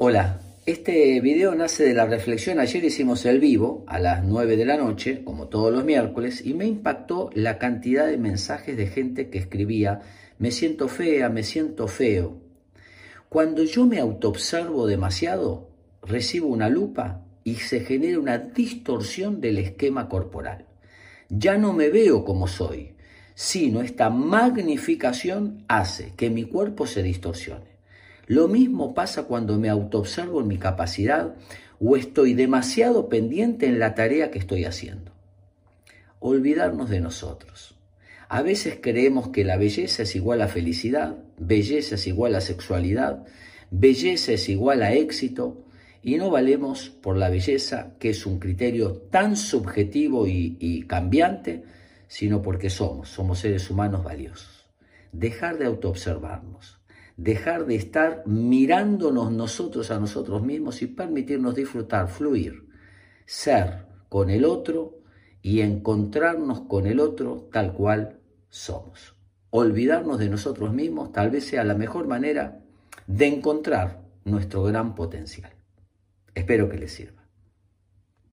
Hola, este video nace de la reflexión. Ayer hicimos el vivo a las 9 de la noche, como todos los miércoles, y me impactó la cantidad de mensajes de gente que escribía, me siento fea, me siento feo. Cuando yo me autoobservo demasiado, recibo una lupa y se genera una distorsión del esquema corporal. Ya no me veo como soy, sino esta magnificación hace que mi cuerpo se distorsione. Lo mismo pasa cuando me autoobservo en mi capacidad o estoy demasiado pendiente en la tarea que estoy haciendo. Olvidarnos de nosotros. A veces creemos que la belleza es igual a felicidad, belleza es igual a sexualidad, belleza es igual a éxito y no valemos por la belleza, que es un criterio tan subjetivo y, cambiante, sino porque somos, somos seres humanos valiosos. Dejar de autoobservarnos dejar de estar mirándonos nosotros a nosotros mismos y permitirnos disfrutar, fluir, ser con el otro y encontrarnos con el otro tal cual somos. Olvidarnos de nosotros mismos tal vez sea la mejor manera de encontrar nuestro gran potencial. Espero que les sirva.